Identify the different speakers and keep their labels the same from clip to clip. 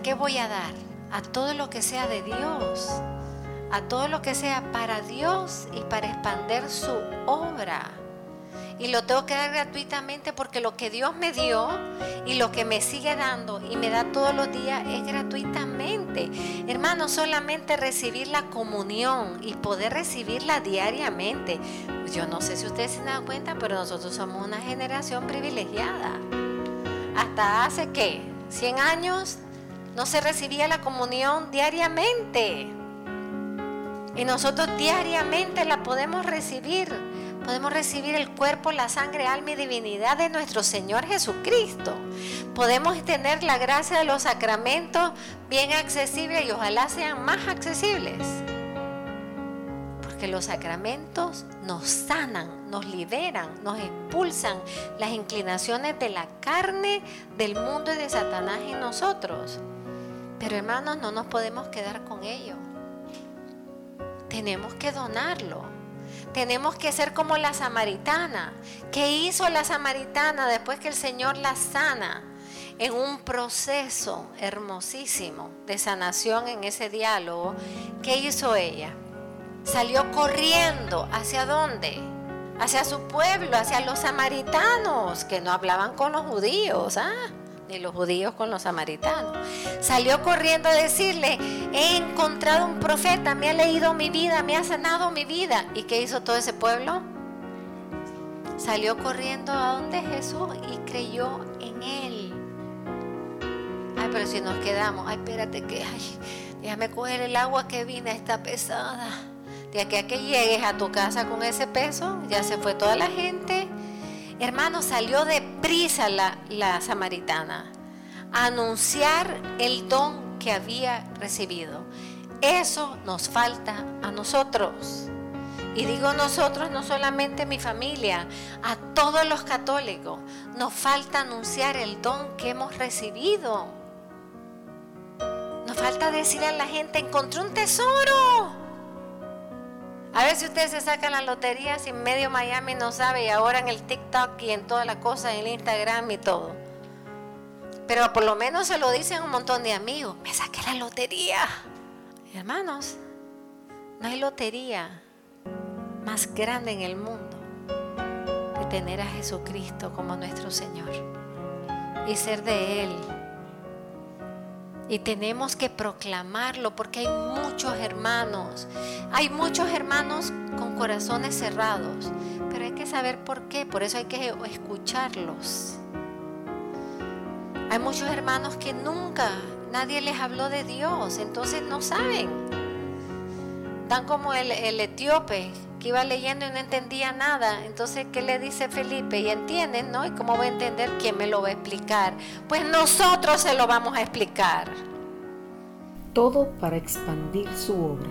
Speaker 1: ¿A qué voy a dar? A todo lo que sea de Dios, a todo lo que sea para Dios y para expander su obra y lo tengo que dar gratuitamente porque lo que Dios me dio y lo que me sigue dando y me da todos los días es gratuitamente. Hermano, solamente recibir la comunión y poder recibirla diariamente. Yo no sé si ustedes se dan cuenta, pero nosotros somos una generación privilegiada. Hasta hace que 100 años no se recibía la comunión diariamente. Y nosotros diariamente la podemos recibir podemos recibir el cuerpo, la sangre, alma y divinidad de nuestro Señor Jesucristo. Podemos tener la gracia de los sacramentos bien accesibles y ojalá sean más accesibles. Porque los sacramentos nos sanan, nos liberan, nos expulsan las inclinaciones de la carne, del mundo y de Satanás en nosotros. Pero hermanos, no nos podemos quedar con ello. Tenemos que donarlo tenemos que ser como la samaritana. ¿Qué hizo la samaritana después que el Señor la sana? En un proceso hermosísimo de sanación en ese diálogo, ¿qué hizo ella? Salió corriendo. ¿Hacia dónde? Hacia su pueblo, hacia los samaritanos, que no hablaban con los judíos. ¿ah? Ni los judíos con los samaritanos. Salió corriendo a decirle, he encontrado un profeta, me ha leído mi vida, me ha sanado mi vida. ¿Y qué hizo todo ese pueblo? Salió corriendo a donde Jesús y creyó en él. Ay, pero si nos quedamos, ay, espérate que, ay, déjame coger el agua que vine, está pesada. De aquí a que llegues a tu casa con ese peso, ya se fue toda la gente Hermano, salió de prisa la, la samaritana a anunciar el don que había recibido. Eso nos falta a nosotros. Y digo nosotros, no solamente mi familia, a todos los católicos. Nos falta anunciar el don que hemos recibido. Nos falta decir a la gente, encontré un tesoro. A ver si ustedes se sacan la lotería si medio Miami no sabe y ahora en el TikTok y en todas las cosas, en el Instagram y todo. Pero por lo menos se lo dicen un montón de amigos. Me saqué la lotería. Hermanos, no hay lotería más grande en el mundo que tener a Jesucristo como nuestro Señor y ser de Él y tenemos que proclamarlo porque hay muchos hermanos, hay muchos hermanos con corazones cerrados, pero hay que saber por qué, por eso hay que escucharlos. Hay muchos hermanos que nunca nadie les habló de Dios, entonces no saben. Tan como el, el etíope que iba leyendo y no entendía nada. Entonces, ¿qué le dice Felipe? Y entienden, ¿no? ¿Y cómo va a entender? ¿Quién me lo va a explicar? Pues nosotros se lo vamos a explicar.
Speaker 2: Todo para expandir su obra.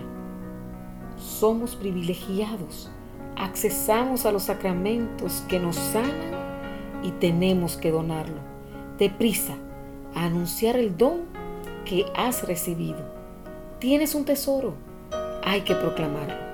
Speaker 2: Somos privilegiados. Accesamos a los sacramentos que nos sanan y tenemos que donarlo. Deprisa, a anunciar el don que has recibido. Tienes un tesoro. Hay que proclamarlo.